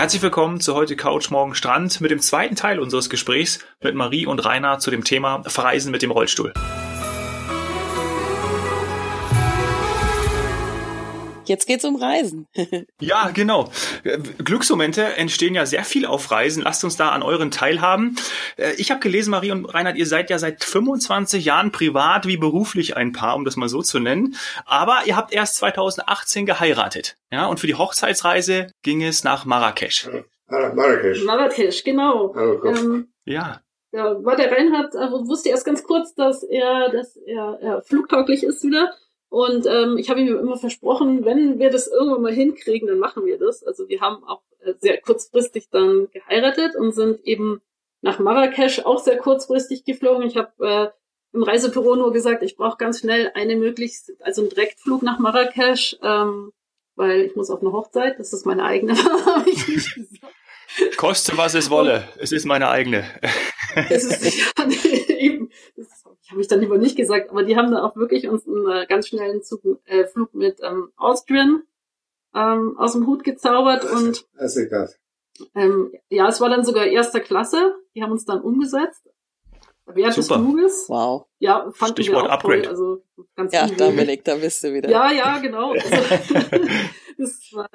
Herzlich willkommen zu heute Couch Morgen Strand mit dem zweiten Teil unseres Gesprächs mit Marie und Rainer zu dem Thema Verreisen mit dem Rollstuhl. Jetzt geht's um Reisen. ja, genau. Glücksmomente entstehen ja sehr viel auf Reisen. Lasst uns da an euren teilhaben. Äh, ich habe gelesen, Marie und Reinhard, ihr seid ja seit 25 Jahren privat wie beruflich ein Paar, um das mal so zu nennen. Aber ihr habt erst 2018 geheiratet. Ja, und für die Hochzeitsreise ging es nach Marrakesch. Marrakesch. Marrakesch, genau. Ähm, ja. Ja, war der Reinhard, also wusste erst ganz kurz, dass er, dass er, er flugtauglich ist wieder. Und ähm, ich habe ihm immer versprochen, wenn wir das irgendwann mal hinkriegen, dann machen wir das. Also wir haben auch äh, sehr kurzfristig dann geheiratet und sind eben nach Marrakesch auch sehr kurzfristig geflogen. Ich habe äh, im Reisebüro nur gesagt, ich brauche ganz schnell eine möglichst, also einen Direktflug nach Marrakesch, ähm, weil ich muss auf eine Hochzeit. Das ist meine eigene. Koste was es wolle, es ist meine eigene. es ist, ja, nee, eben, das habe ich dann lieber nicht gesagt, aber die haben da auch wirklich uns einen äh, ganz schnellen Zug, äh, Flug mit ähm, Austrian ähm, aus dem Hut gezaubert das und das ist das. Ähm, ja, es war dann sogar erster Klasse. Die haben uns dann umgesetzt. Während des Fluges. Wow. Ja, fanden Stichwort wir auch Upgrade. toll. Also ganz Ja, Dominik, da bist du wieder. Ja, ja, genau. Also, das war,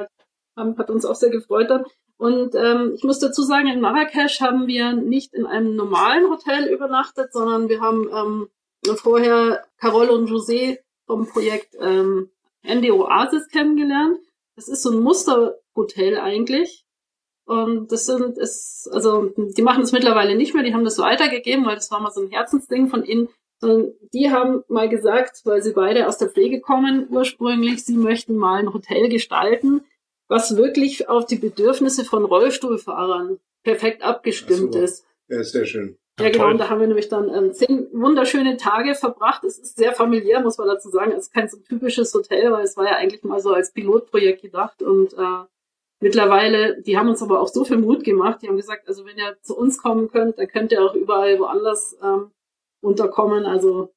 hat uns auch sehr gefreut dann. Und ähm, ich muss dazu sagen, in Marrakesch haben wir nicht in einem normalen Hotel übernachtet, sondern wir haben ähm, vorher Carol und José vom Projekt ähm, ND Oasis kennengelernt. Das ist so ein Musterhotel eigentlich. Und das sind, ist, also die machen das mittlerweile nicht mehr, die haben das weitergegeben, weil das war mal so ein Herzensding von ihnen. Sondern die haben mal gesagt, weil sie beide aus der Pflege kommen ursprünglich, sie möchten mal ein Hotel gestalten, was wirklich auf die Bedürfnisse von Rollstuhlfahrern perfekt abgestimmt so. ist. Ja, ist sehr schön. Ja, Ja, genau. Und da haben wir nämlich dann ähm, zehn wunderschöne Tage verbracht. Es ist sehr familiär, muss man dazu sagen. Es ist kein so typisches Hotel, weil es war ja eigentlich mal so als Pilotprojekt gedacht. Und äh, mittlerweile, die haben uns aber auch so viel Mut gemacht. Die haben gesagt, also wenn ihr zu uns kommen könnt, dann könnt ihr auch überall woanders ähm, unterkommen. Also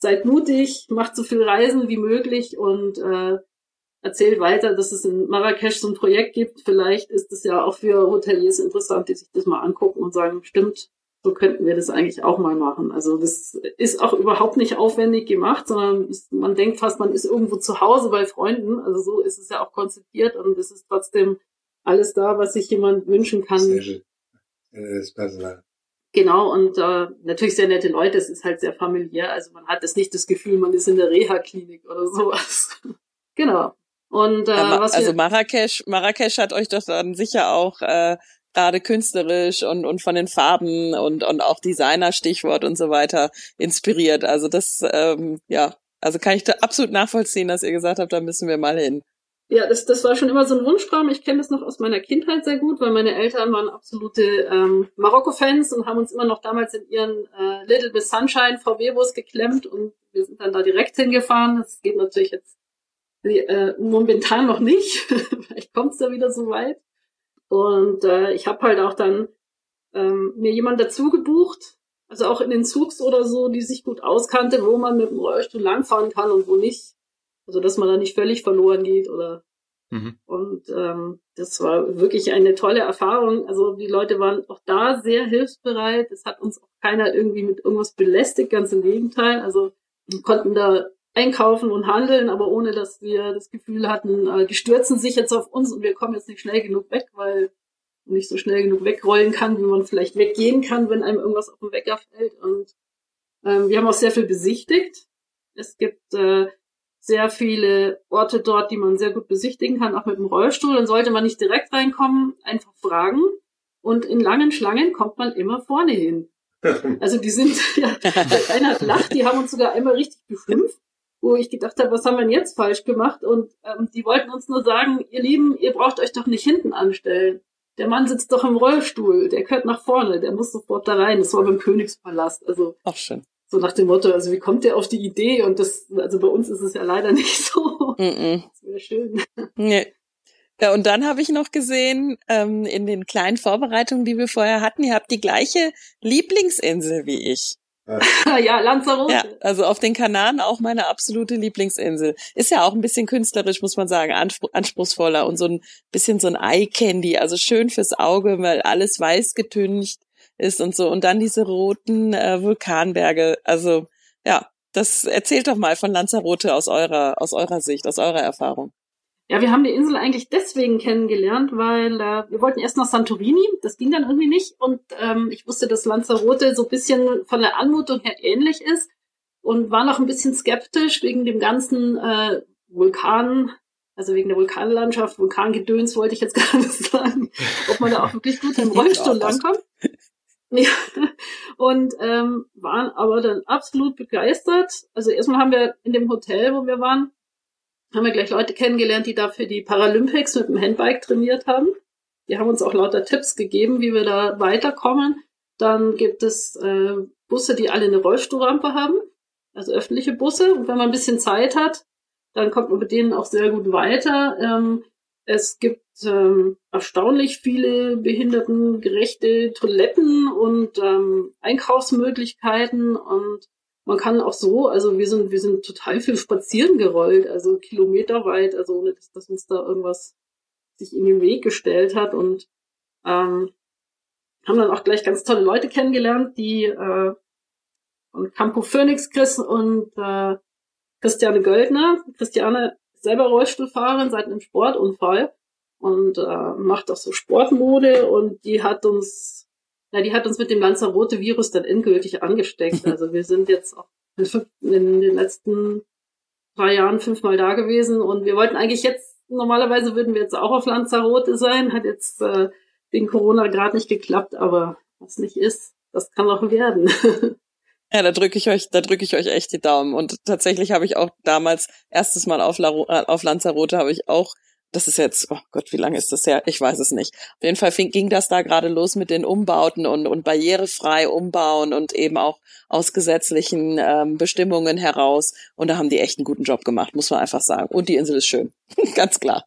seid mutig, macht so viel Reisen wie möglich und äh, erzählt weiter, dass es in Marrakesch so ein Projekt gibt. Vielleicht ist es ja auch für Hoteliers interessant, die sich das mal angucken und sagen, stimmt, so könnten wir das eigentlich auch mal machen. Also das ist auch überhaupt nicht aufwendig gemacht, sondern man denkt fast, man ist irgendwo zu Hause bei Freunden. Also so ist es ja auch konzipiert und es ist trotzdem alles da, was sich jemand wünschen kann. Sehr schön. Das Personal. Genau, und äh, natürlich sehr nette Leute, es ist halt sehr familiär, also man hat jetzt nicht das Gefühl, man ist in der Reha-Klinik oder sowas. genau. Und äh, Ja, was also Marrakesch, Marrakesch hat euch doch dann sicher auch äh, gerade künstlerisch und, und von den Farben und, und auch Designer-Stichwort und so weiter inspiriert. Also das, ähm, ja, also kann ich da absolut nachvollziehen, dass ihr gesagt habt, da müssen wir mal hin. ja, das, das war schon immer so ein Wunschtraum. Ich kenne das noch aus meiner Kindheit sehr gut, weil meine Eltern waren absolute ähm, Marokko-Fans und haben uns immer noch damals in ihren äh, Little Miss Sunshine VW-Bus geklemmt und wir sind dann da direkt hingefahren. Das geht natürlich jetzt äh, momentan noch nicht. Vielleicht kommt es da wieder so weit. Und äh, ich habe halt auch dann ähm, mir jemand dazu gebucht, also auch in den Zugs oder so, die sich gut auskannte, wo man mit dem Rollstuhl langfahren kann und wo nicht. Also dass man da nicht völlig verloren geht oder Mhm. und ähm, das war wirklich eine tolle Erfahrung. Also die Leute waren auch da sehr hilfsbereit. Es hat uns auch keiner irgendwie mit irgendwas belästigt, ganz im Gegenteil. Also wir konnten da einkaufen und handeln, aber ohne dass wir das Gefühl hatten, äh, die stürzen sich jetzt auf uns und wir kommen jetzt nicht schnell genug weg, weil man nicht so schnell genug wegrollen kann, wie man vielleicht weggehen kann, wenn einem irgendwas auf den Wecker fällt. Und ähm, wir haben auch sehr viel besichtigt. Es gibt äh, sehr viele Orte dort, die man sehr gut besichtigen kann, auch mit dem Rollstuhl. Dann sollte man nicht direkt reinkommen, einfach fragen. Und in langen Schlangen kommt man immer vorne hin. Also die sind, ja, einer lacht, die haben uns sogar einmal richtig beschimpft, wo ich gedacht habe, was haben wir denn jetzt falsch gemacht? Und ähm, die wollten uns nur sagen, ihr Lieben, ihr braucht euch doch nicht hinten anstellen. Der Mann sitzt doch im Rollstuhl, der gehört nach vorne, der muss sofort da rein. Das war beim Königspalast. Also Auch schön. so nach dem Motto, also wie kommt der auf die Idee? Und das, also bei uns ist es ja leider nicht so. Mm -mm. Das wäre schön. Nee. Ja, und dann habe ich noch gesehen, ähm, in den kleinen Vorbereitungen, die wir vorher hatten, ihr habt die gleiche Lieblingsinsel wie ich. ja, Lanzarote. Ja, also auf den Kanaren auch meine absolute Lieblingsinsel. Ist ja auch ein bisschen künstlerisch, muss man sagen, anspruchsvoller und so ein bisschen so ein Eye Candy, also schön fürs Auge, weil alles weiß getüncht ist und so. Und dann diese roten äh, Vulkanberge. Also ja, das erzählt doch mal von Lanzarote aus eurer, aus eurer Sicht, aus eurer Erfahrung. Ja, wir haben die Insel eigentlich deswegen kennengelernt, weil äh, wir wollten erst nach Santorini, das ging dann irgendwie nicht und ähm, ich wusste, dass Lanzarote so ein bisschen von der Anmutung her ähnlich ist und war noch ein bisschen skeptisch wegen dem ganzen äh, Vulkan, also wegen der Vulkanlandschaft, Vulkangedöns wollte ich jetzt gar nicht sagen, ob man da auch wirklich gut im Rollstuhl langkommt. Ja. Und ähm, waren aber dann absolut begeistert. Also erstmal haben wir in dem Hotel, wo wir waren, haben wir gleich Leute kennengelernt, die da für die Paralympics mit dem Handbike trainiert haben. Die haben uns auch lauter Tipps gegeben, wie wir da weiterkommen. Dann gibt es äh, Busse, die alle eine Rollstuhlrampe haben, also öffentliche Busse. Und wenn man ein bisschen Zeit hat, dann kommt man mit denen auch sehr gut weiter. Ähm, es gibt ähm, erstaunlich viele behindertengerechte Toiletten und ähm, Einkaufsmöglichkeiten und man kann auch so, also wir sind, wir sind total viel spazieren gerollt, also kilometerweit, also ohne dass, dass uns da irgendwas sich in den Weg gestellt hat und ähm, haben dann auch gleich ganz tolle Leute kennengelernt, die äh, von Campo Phoenix Chris und äh, Christiane Göldner. Christiane ist selber Rollstuhlfahrerin seit einem Sportunfall und äh, macht auch so Sportmode und die hat uns na, die hat uns mit dem Lanzarote-Virus dann endgültig angesteckt. Also wir sind jetzt auch in den letzten drei Jahren fünfmal da gewesen und wir wollten eigentlich jetzt, normalerweise würden wir jetzt auch auf Lanzarote sein, hat jetzt äh, wegen Corona gerade nicht geklappt, aber was nicht ist, das kann auch werden. Ja, da drücke ich euch, da drücke ich euch echt die Daumen. Und tatsächlich habe ich auch damals erstes Mal auf, La, auf Lanzarote habe ich auch das ist jetzt, oh Gott, wie lange ist das her? Ich weiß es nicht. Auf jeden Fall fing, ging das da gerade los mit den Umbauten und, und barrierefrei umbauen und eben auch aus gesetzlichen ähm, Bestimmungen heraus. Und da haben die echt einen guten Job gemacht, muss man einfach sagen. Und die Insel ist schön. Ganz klar.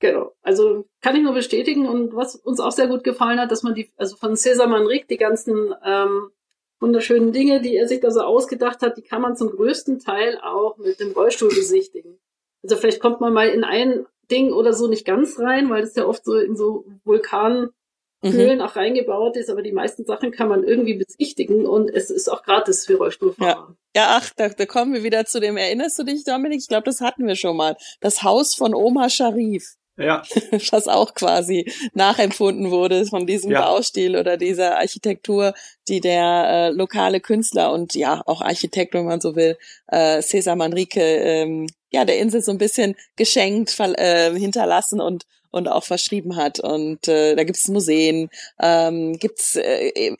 Genau. Also kann ich nur bestätigen. Und was uns auch sehr gut gefallen hat, dass man die, also von Cesar Manrique, die ganzen ähm, wunderschönen Dinge, die er sich da so ausgedacht hat, die kann man zum größten Teil auch mit dem Rollstuhl besichtigen. Also vielleicht kommt man mal in ein Ding oder so nicht ganz rein, weil das ja oft so in so Vulkanhöhlen mhm. auch reingebaut ist, aber die meisten Sachen kann man irgendwie besichtigen und es ist auch gratis für Rollstuhlfahrer. Ja, ja ach, da, da kommen wir wieder zu dem, erinnerst du dich, Dominik? Ich glaube, das hatten wir schon mal. Das Haus von Oma Sharif. Ja. Was auch quasi nachempfunden wurde von diesem ja. Baustil oder dieser Architektur, die der äh, lokale Künstler und ja auch Architekt, wenn man so will, äh, Cesar Manrique ähm, ja der Insel so ein bisschen geschenkt äh, hinterlassen und und auch verschrieben hat. Und äh, da gibt es Museen, ähm, gibt's äh, äh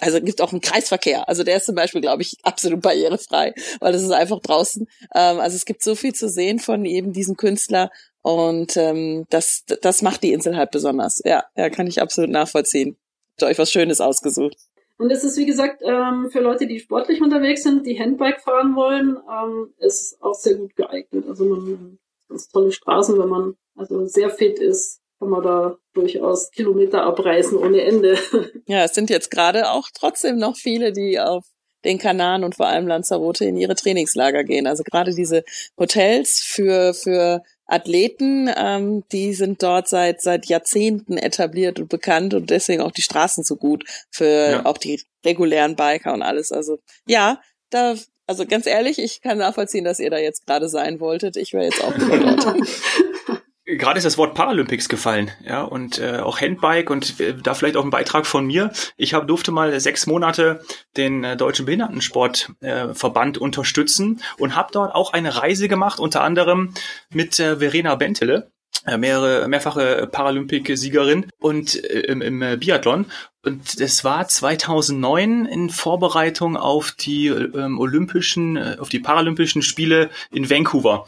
also gibt auch einen Kreisverkehr. Also der ist zum Beispiel, glaube ich, absolut barrierefrei, weil das ist einfach draußen. Ähm, also es gibt so viel zu sehen von eben diesem Künstler und ähm, das, das macht die Insel halt besonders. Ja, ja, kann ich absolut nachvollziehen. Habt euch was Schönes ausgesucht. Und es ist, wie gesagt, ähm, für Leute, die sportlich unterwegs sind, die Handbike fahren wollen, ähm, ist auch sehr gut geeignet. Also man ganz tolle Straßen, wenn man also sehr fit ist, kann man da durchaus Kilometer abreißen ohne Ende. Ja, es sind jetzt gerade auch trotzdem noch viele, die auf den Kanaren und vor allem Lanzarote in ihre Trainingslager gehen. Also gerade diese Hotels für, für Athleten, ähm, die sind dort seit seit Jahrzehnten etabliert und bekannt und deswegen auch die Straßen so gut für ja. auch die regulären Biker und alles. Also ja, da also ganz ehrlich, ich kann nachvollziehen, dass ihr da jetzt gerade sein wolltet. Ich wäre jetzt auch dort. Gerade ist das Wort Paralympics gefallen, ja, und äh, auch Handbike und äh, da vielleicht auch ein Beitrag von mir. Ich hab, durfte mal sechs Monate den äh, Deutschen Behindertensportverband äh, unterstützen und habe dort auch eine Reise gemacht, unter anderem mit äh, Verena Bentele, äh, mehrere, mehrfache Paralympic-Siegerin und äh, im, im äh, Biathlon. Und es war 2009 in Vorbereitung auf die ähm, Olympischen, äh, auf die Paralympischen Spiele in Vancouver.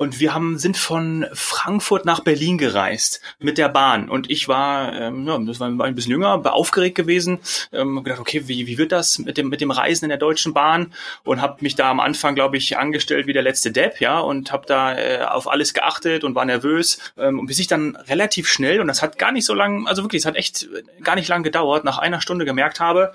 Und wir haben, sind von Frankfurt nach Berlin gereist mit der Bahn. Und ich war, ähm, ja, das war, war ein bisschen jünger, war aufgeregt gewesen. Ähm, gedacht, okay, wie, wie wird das mit dem, mit dem Reisen in der Deutschen Bahn? Und habe mich da am Anfang, glaube ich, angestellt wie der letzte Depp, ja, und habe da äh, auf alles geachtet und war nervös. Ähm, und bis ich dann relativ schnell, und das hat gar nicht so lang, also wirklich, es hat echt gar nicht lang gedauert, nach einer Stunde gemerkt habe,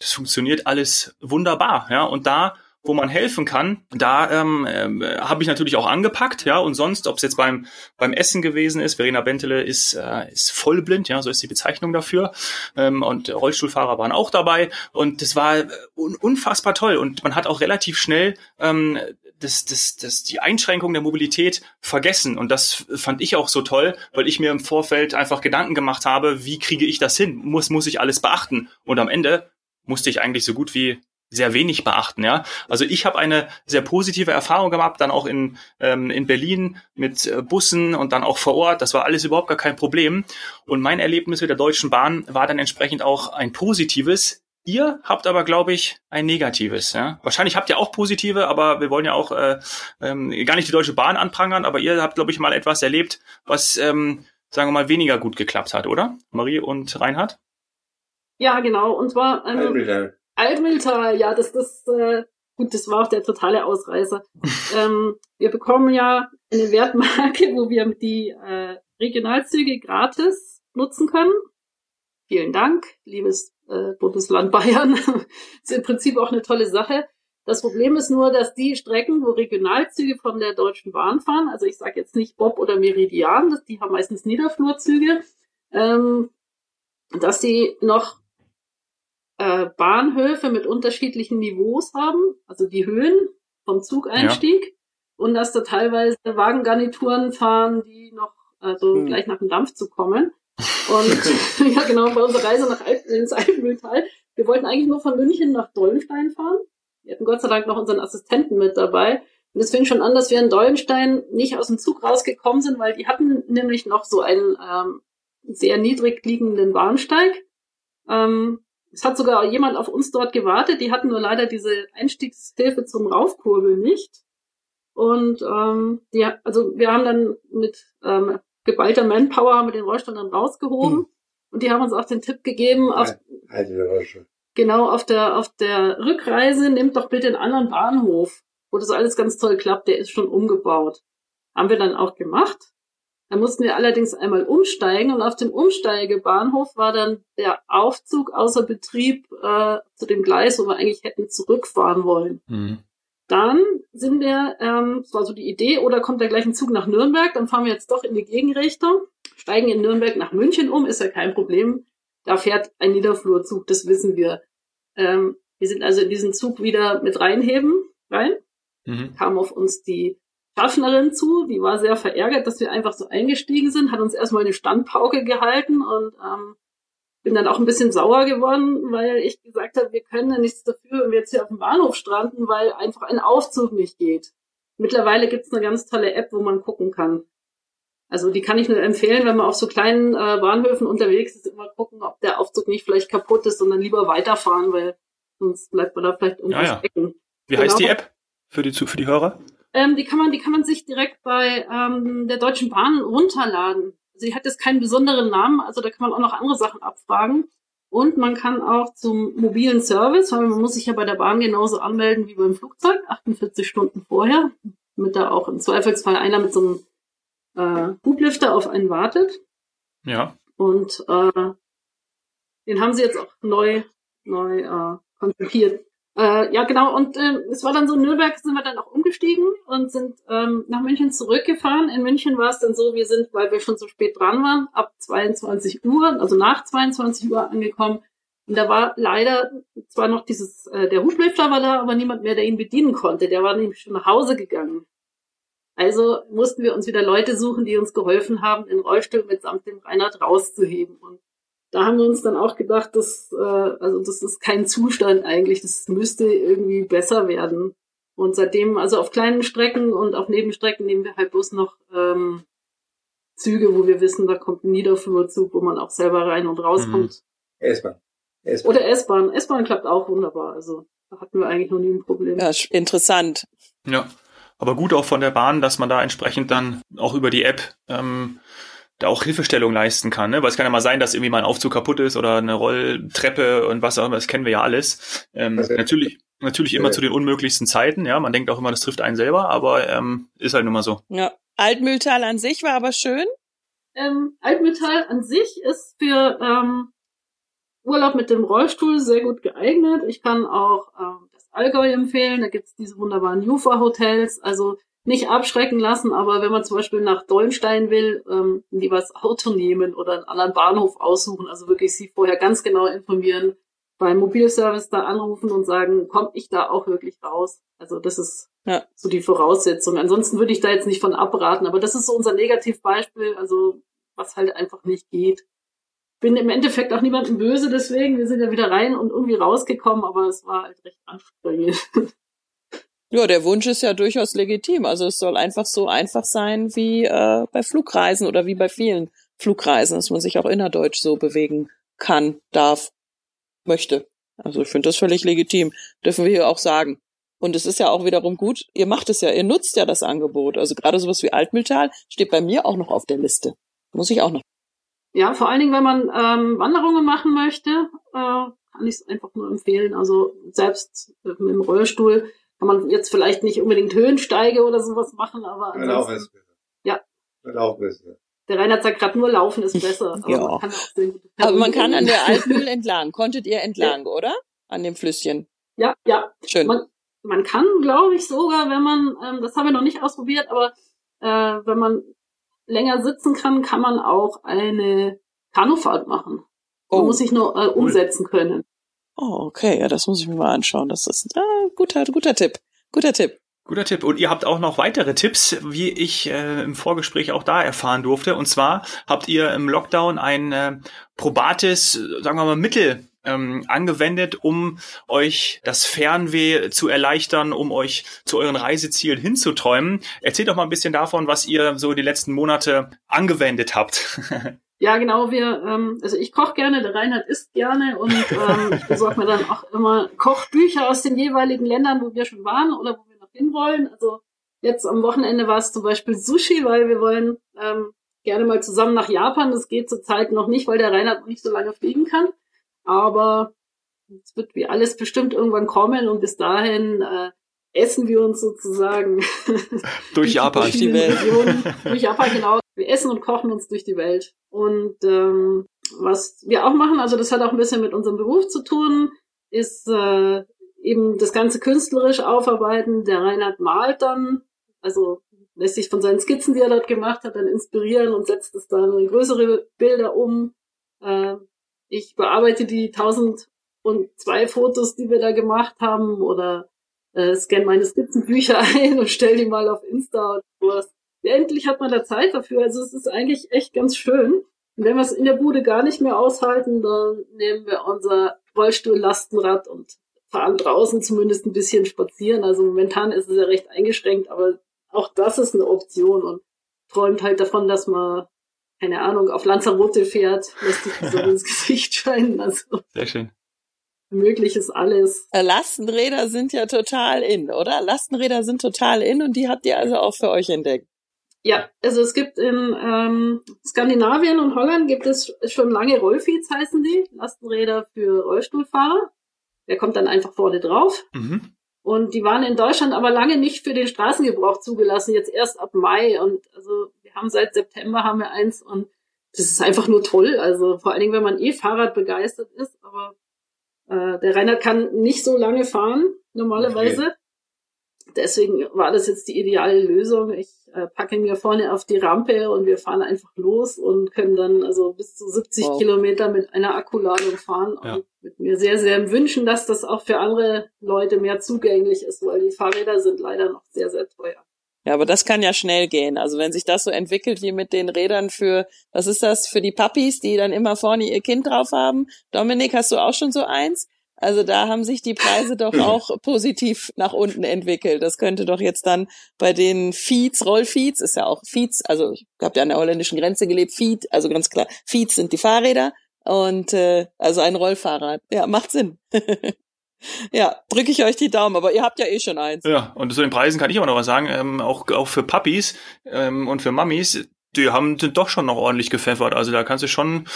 das funktioniert alles wunderbar, ja. Und da wo man helfen kann, da ähm, äh, habe ich natürlich auch angepackt, ja, und sonst, ob es jetzt beim beim Essen gewesen ist, Verena Bentele ist äh, ist vollblind, ja, so ist die Bezeichnung dafür, ähm, und Rollstuhlfahrer waren auch dabei und das war un unfassbar toll und man hat auch relativ schnell ähm, das, das, das, die Einschränkung der Mobilität vergessen. Und das fand ich auch so toll, weil ich mir im Vorfeld einfach Gedanken gemacht habe, wie kriege ich das hin? Muss, muss ich alles beachten? Und am Ende musste ich eigentlich so gut wie sehr wenig beachten, ja. Also ich habe eine sehr positive Erfahrung gemacht, dann auch in, ähm, in Berlin mit äh, Bussen und dann auch vor Ort. Das war alles überhaupt gar kein Problem. Und mein Erlebnis mit der Deutschen Bahn war dann entsprechend auch ein positives, Ihr habt aber, glaube ich, ein negatives. Ja? Wahrscheinlich habt ihr auch positive, aber wir wollen ja auch äh, ähm, gar nicht die Deutsche Bahn anprangern, aber ihr habt, glaube ich, mal etwas erlebt, was, ähm, sagen wir mal, weniger gut geklappt hat, oder? Marie und Reinhard? Ja, genau. Und zwar ähm. Altmühltal, ja, das, das, äh, gut, das war auch der totale Ausreißer. ähm, wir bekommen ja eine Wertmarke, wo wir die äh, Regionalzüge gratis nutzen können. Vielen Dank, liebes äh, Bundesland Bayern. ist im Prinzip auch eine tolle Sache. Das Problem ist nur, dass die Strecken, wo Regionalzüge von der Deutschen Bahn fahren, also ich sage jetzt nicht Bob oder Meridian, das, die haben meistens Niederflurzüge, ähm, dass sie noch äh, Bahnhöfe mit unterschiedlichen Niveaus haben, also die Höhen vom Zugeinstieg ja. und dass da teilweise Wagengarnituren fahren, die noch also hm. gleich nach dem Dampf zu kommen. Und ja, genau, bei unserer Reise nach Alp ins Alpenmühltal. Wir wollten eigentlich nur von München nach Dollenstein fahren. Wir hatten Gott sei Dank noch unseren Assistenten mit dabei. Und es fing schon an, dass wir in Dollenstein nicht aus dem Zug rausgekommen sind, weil die hatten nämlich noch so einen ähm, sehr niedrig liegenden Bahnsteig. Ähm, es hat sogar jemand auf uns dort gewartet. Die hatten nur leider diese Einstiegshilfe zum Raufkurbeln nicht. Und ähm, die, also wir haben dann mit ähm, geballter Manpower mit den Rollstuhl dann rausgehoben. Hm. Und die haben uns auch den Tipp gegeben, auf, genau, auf der, auf der Rückreise nimmt doch bitte einen anderen Bahnhof, wo das alles ganz toll klappt, der ist schon umgebaut. Haben wir dann auch gemacht. Da mussten wir allerdings einmal umsteigen und auf dem Umsteigebahnhof war dann der Aufzug außer Betrieb äh, zu dem Gleis, wo wir eigentlich hätten zurückfahren wollen. Mhm. Dann sind wir, ähm, das war so die Idee, oder kommt der gleiche Zug nach Nürnberg, dann fahren wir jetzt doch in die Gegenrichtung, steigen in Nürnberg nach München um, ist ja kein Problem. Da fährt ein Niederflurzug, das wissen wir. Ähm, wir sind also in diesen Zug wieder mit reinheben rein, mhm. kam auf uns die Schaffnerin zu, die war sehr verärgert, dass wir einfach so eingestiegen sind, hat uns erstmal eine Standpauke gehalten und ähm, bin dann auch ein bisschen sauer geworden, weil ich gesagt habe, wir können ja nichts dafür, wenn wir jetzt hier auf dem Bahnhof stranden, weil einfach ein Aufzug nicht geht. Mittlerweile gibt's eine ganz tolle App, wo man gucken kann. Also die kann ich nur empfehlen, wenn man auf so kleinen äh, Bahnhöfen unterwegs ist, immer gucken, ob der Aufzug nicht vielleicht kaputt ist, sondern lieber weiterfahren, weil sonst bleibt man da vielleicht irgendwas ja, ja. stecken. Wie genau. heißt die App für die, für die Hörer? Ähm, die kann man, die kann man sich direkt bei ähm, der Deutschen Bahn runterladen. Sie hat jetzt keinen besonderen Namen, also da kann man auch noch andere Sachen abfragen. Und man kann auch zum mobilen Service, weil man muss sich ja bei der Bahn genauso anmelden wie beim Flugzeug, 48 Stunden vorher, damit da auch im Zweifelsfall einer mit so einem äh, Hublifter auf einen wartet. Ja. Und äh, den haben sie jetzt auch neu, neu äh, konzipiert. Äh, ja, genau. Und äh, es war dann so, in Nürnberg sind wir dann auch umgestiegen und sind ähm, nach München zurückgefahren. In München war es dann so, wir sind, weil wir schon so spät dran waren, ab 22 Uhr, also nach 22 Uhr angekommen. Und da war leider zwar noch dieses, äh, der Huflifter war da, aber niemand mehr, der ihn bedienen konnte. Der war nämlich schon nach Hause gegangen. Also mussten wir uns wieder Leute suchen, die uns geholfen haben, den Rollstuhl mitsamt dem Reinhard rauszuheben. Und da haben wir uns dann auch gedacht, dass, äh, also das ist kein Zustand eigentlich, das müsste irgendwie besser werden. Und seitdem, also auf kleinen Strecken und auf Nebenstrecken nehmen wir halt bloß noch ähm, Züge, wo wir wissen, da kommt ein Niederflurzug, wo man auch selber rein und rauskommt. Mhm. S-Bahn. Oder S-Bahn. S-Bahn klappt auch wunderbar. Also da hatten wir eigentlich noch nie ein Problem. Ja, interessant. Ja, aber gut auch von der Bahn, dass man da entsprechend dann auch über die App ähm, da auch Hilfestellung leisten kann, ne? Weil es kann ja mal sein, dass irgendwie mal ein Aufzug kaputt ist oder eine Rolltreppe und was auch immer, das kennen wir ja alles. Ähm, also, natürlich, natürlich immer äh, zu den unmöglichsten Zeiten, ja. Man denkt auch immer, das trifft einen selber, aber ähm, ist halt nun mal so. Ja. Altmühltal an sich war aber schön. Ähm, Altmühltal an sich ist für ähm, Urlaub mit dem Rollstuhl sehr gut geeignet. Ich kann auch äh, das Allgäu empfehlen. Da gibt's diese wunderbaren Jufa-Hotels. Also nicht abschrecken lassen, aber wenn man zum Beispiel nach Dollenstein will, ähm, lieber das Auto nehmen oder einen anderen Bahnhof aussuchen. Also wirklich sie vorher ganz genau informieren, beim Mobilservice da anrufen und sagen, komme ich da auch wirklich raus? Also das ist ja. so die Voraussetzung. Ansonsten würde ich da jetzt nicht von abraten, aber das ist so unser Negativbeispiel, also was halt einfach nicht geht. Bin im Endeffekt auch niemandem böse, deswegen, wir sind ja wieder rein und irgendwie rausgekommen, aber es war halt recht anstrengend. Ja, der Wunsch ist ja durchaus legitim. Also es soll einfach so einfach sein wie äh, bei Flugreisen oder wie bei vielen Flugreisen, dass man sich auch innerdeutsch so bewegen kann, darf, möchte. Also ich finde das völlig legitim. Dürfen wir hier auch sagen. Und es ist ja auch wiederum gut, ihr macht es ja, ihr nutzt ja das Angebot. Also gerade sowas wie Altmühltal steht bei mir auch noch auf der Liste. Muss ich auch noch. Ja, vor allen Dingen, wenn man ähm, Wanderungen machen möchte, äh, kann ich es einfach nur empfehlen. Also selbst mit dem Rollstuhl kann man jetzt vielleicht nicht unbedingt Höhensteige oder sowas machen, aber ansonsten, ist besser. Ja. Wird auch besser. Der Reinhard sagt gerade nur laufen ist besser. Aber ja. Man aber man kann an der Altmühl entlang. Konntet ihr entlang, ja. oder? An dem Flüsschen. Ja, ja. Schön. Man, man kann, glaube ich, sogar, wenn man, ähm, das haben wir noch nicht ausprobiert, aber äh, wenn man länger sitzen kann, kann man auch eine Kanufahrt machen. Man oh. muss sich nur äh, umsetzen können. Oh, okay, ja, das muss ich mir mal anschauen. Das ist ein äh, guter, guter Tipp. Guter Tipp. Guter Tipp. Und ihr habt auch noch weitere Tipps, wie ich äh, im Vorgespräch auch da erfahren durfte. Und zwar habt ihr im Lockdown ein äh, probates, sagen wir mal, Mittel ähm, angewendet, um euch das Fernweh zu erleichtern, um euch zu euren Reisezielen hinzuträumen. Erzählt doch mal ein bisschen davon, was ihr so die letzten Monate angewendet habt. Ja, genau, wir, ähm, also ich koche gerne, der Reinhard isst gerne und ähm, ich besorge mir dann auch immer Kochbücher aus den jeweiligen Ländern, wo wir schon waren oder wo wir noch hinwollen. Also jetzt am Wochenende war es zum Beispiel Sushi, weil wir wollen ähm, gerne mal zusammen nach Japan. Das geht zurzeit noch nicht, weil der Reinhard noch nicht so lange fliegen kann. Aber es wird wie alles bestimmt irgendwann kommen und bis dahin äh, essen wir uns sozusagen durch Japan, durch die Welt. durch Japan, genau. Wir essen und kochen uns durch die Welt. Und ähm, was wir auch machen, also das hat auch ein bisschen mit unserem Beruf zu tun, ist äh, eben das Ganze künstlerisch aufarbeiten. Der Reinhard malt dann, also lässt sich von seinen Skizzen, die er dort gemacht hat, dann inspirieren und setzt es dann in größere Bilder um. Äh, ich bearbeite die tausend und zwei Fotos, die wir da gemacht haben oder äh, scanne meine Skizzenbücher ein und stelle die mal auf Insta und sowas. Endlich hat man da Zeit dafür. Also es ist eigentlich echt ganz schön. Und wenn wir es in der Bude gar nicht mehr aushalten, dann nehmen wir unser Rollstuhl-Lastenrad und fahren draußen zumindest ein bisschen spazieren. Also momentan ist es ja recht eingeschränkt, aber auch das ist eine Option und träumt halt davon, dass man, keine Ahnung, auf Lanzarote fährt, lässt sich die Sonne ins Gesicht scheinen. Also Sehr schön möglich ist alles. Äh, Lastenräder sind ja total in, oder? Lastenräder sind total in und die habt ihr also auch für euch entdeckt. Ja, also es gibt in ähm, Skandinavien und Holland gibt es schon lange Rollfeeds heißen die, Lastenräder für Rollstuhlfahrer. Der kommt dann einfach vorne drauf. Mhm. Und die waren in Deutschland aber lange nicht für den Straßengebrauch zugelassen, jetzt erst ab Mai. Und also wir haben seit September haben wir eins und das ist einfach nur toll. Also vor allen Dingen, wenn man eh Fahrrad begeistert ist, aber äh, der Rainer kann nicht so lange fahren, normalerweise. Okay. Deswegen war das jetzt die ideale Lösung. Ich äh, packe mir vorne auf die Rampe und wir fahren einfach los und können dann also bis zu 70 wow. Kilometer mit einer Akkuladung fahren. Ja. Und mit mir sehr, sehr wünschen, dass das auch für andere Leute mehr zugänglich ist, weil die Fahrräder sind leider noch sehr, sehr teuer. Ja, aber das kann ja schnell gehen. Also wenn sich das so entwickelt wie mit den Rädern für, was ist das, für die Puppies, die dann immer vorne ihr Kind drauf haben. Dominik, hast du auch schon so eins? Also da haben sich die Preise doch auch positiv nach unten entwickelt. Das könnte doch jetzt dann bei den Feeds, Rollfeeds, ist ja auch Feeds, also ich habe ja an der holländischen Grenze gelebt, Feed, also ganz klar, Feeds sind die Fahrräder und äh, also ein Rollfahrrad. Ja, macht Sinn. Ja, drücke ich euch die Daumen, aber ihr habt ja eh schon eins. Ja, und zu den Preisen kann ich aber noch was sagen. Ähm, auch, auch für Puppies ähm, und für Mummies, die haben sind doch schon noch ordentlich gepfeffert. Also da kannst du schon,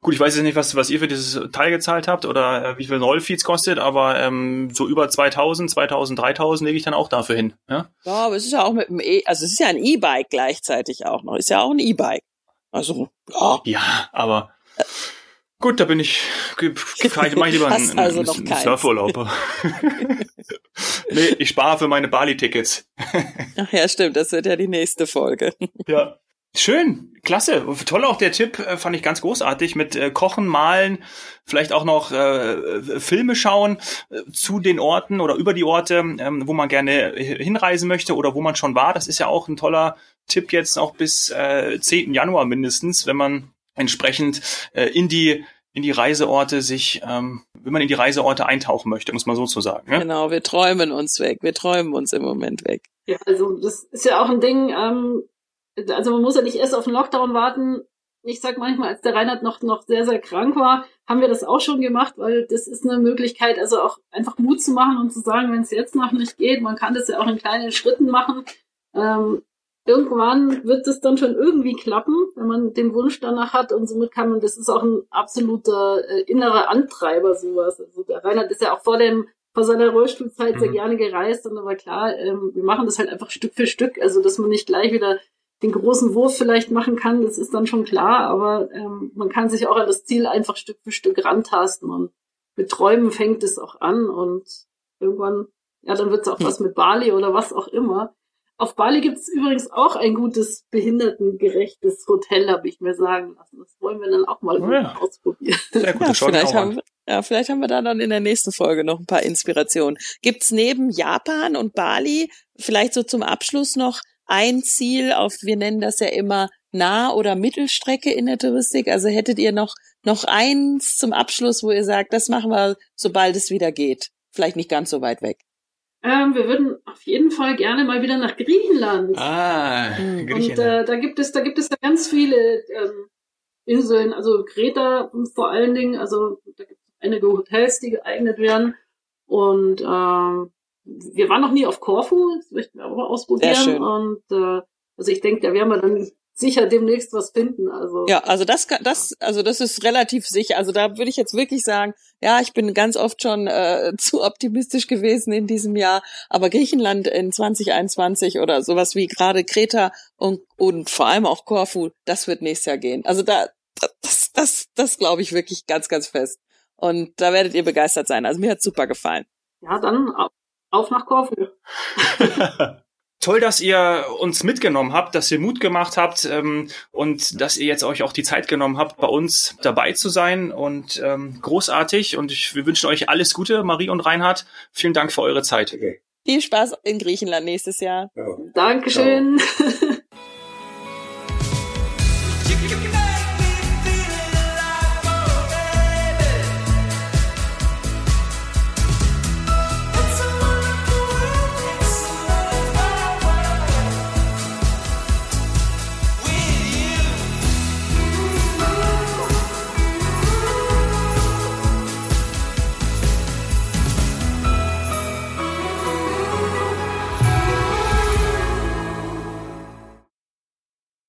gut, ich weiß jetzt nicht, was, was ihr für dieses Teil gezahlt habt oder äh, wie viel Rollfeeds kostet, aber ähm, so über 2000, 2000, 3000 lege ich dann auch dafür hin. Ja, ja aber es ist ja auch mit dem E, also es ist ja ein E-Bike gleichzeitig auch noch. Ist ja auch ein E-Bike. Also, ja. Ja, aber Gut, da bin ich, kann, mach ich lieber einen, also einen, einen. Surfurlaub. nee, ich spare für meine Bali-Tickets. Ach ja, stimmt, das wird ja die nächste Folge. Ja. Schön, klasse. Toll auch der Tipp, äh, fand ich ganz großartig mit äh, Kochen, Malen, vielleicht auch noch äh, Filme schauen äh, zu den Orten oder über die Orte, ähm, wo man gerne hinreisen möchte oder wo man schon war. Das ist ja auch ein toller Tipp jetzt auch bis äh, 10. Januar mindestens, wenn man entsprechend äh, in die in die Reiseorte sich, ähm, wenn man in die Reiseorte eintauchen möchte, muss man so zu sagen. Ne? Genau, wir träumen uns weg. Wir träumen uns im Moment weg. Ja, also das ist ja auch ein Ding, ähm, also man muss ja nicht erst auf den Lockdown warten. Ich sag manchmal, als der Reinhard noch, noch sehr, sehr krank war, haben wir das auch schon gemacht, weil das ist eine Möglichkeit, also auch einfach Mut zu machen und zu sagen, wenn es jetzt noch nicht geht, man kann das ja auch in kleinen Schritten machen. Ähm, irgendwann wird es dann schon irgendwie klappen, wenn man den Wunsch danach hat und somit kann man, das ist auch ein absoluter äh, innerer Antreiber sowas. Also der Reinhard ist ja auch vor dem vor seiner Rollstuhlzeit sehr Mhm. gerne gereist und da war klar, ähm, wir machen das halt einfach Stück für Stück, also dass man nicht gleich wieder den großen Wurf vielleicht machen kann, das ist dann schon klar, aber ähm, man kann sich auch an das Ziel einfach Stück für Stück rantasten und mit Träumen fängt es auch an und irgendwann, ja, dann wird es auch Hm. was mit Bali oder was auch immer. Auf Bali gibt es übrigens auch ein gutes behindertengerechtes Hotel, habe ich mir sagen lassen. Das wollen wir dann auch mal Oh ja. ausprobieren. Sehr gut, Ja, vielleicht auch haben, wir- ja, vielleicht haben wir da dann in der nächsten Folge noch ein paar Inspirationen. Gibt's neben Japan und Bali vielleicht so zum Abschluss noch ein Ziel auf, wir nennen das ja immer Nah- oder Mittelstrecke in der Touristik? Also hättet ihr noch, noch eins zum Abschluss, wo ihr sagt, das machen wir, sobald es wieder geht? Vielleicht nicht ganz so weit weg. Ähm, wir würden auf jeden Fall gerne mal wieder nach Griechenland. Ah, Hm. Und Griechenland. äh, da gibt es, da gibt es ja ganz viele ähm, Inseln, also Kreta vor allen Dingen, also da gibt es einige Hotels, die geeignet werden. Und ähm, wir waren noch nie auf Korfu, das möchten wir aber Sehr ausprobieren. schön. Und äh, also ich denke, da werden wir dann sicher demnächst was finden. Also Ja, also das, das, also das ist relativ sicher. Also da würde ich jetzt wirklich sagen, ja, ich bin ganz oft schon äh, zu optimistisch gewesen in diesem Jahr, aber Griechenland in 2021 oder sowas wie gerade Kreta und und vor allem auch Korfu, das wird nächstes Jahr gehen. Also da, das, das, das glaube ich wirklich ganz, ganz fest. Und da werdet ihr begeistert sein. Also mir hat super gefallen. ja, dann auf, nach Korfu. Toll, dass ihr uns mitgenommen habt, dass ihr Mut gemacht habt ähm, und dass ihr jetzt euch auch die Zeit genommen habt, bei uns dabei zu sein und ähm, großartig. Und ich, wir wünschen euch alles Gute, Marie und Reinhard. Vielen Dank für eure Zeit. Okay. Viel Spaß in Griechenland nächstes Jahr. Ja. Dankeschön.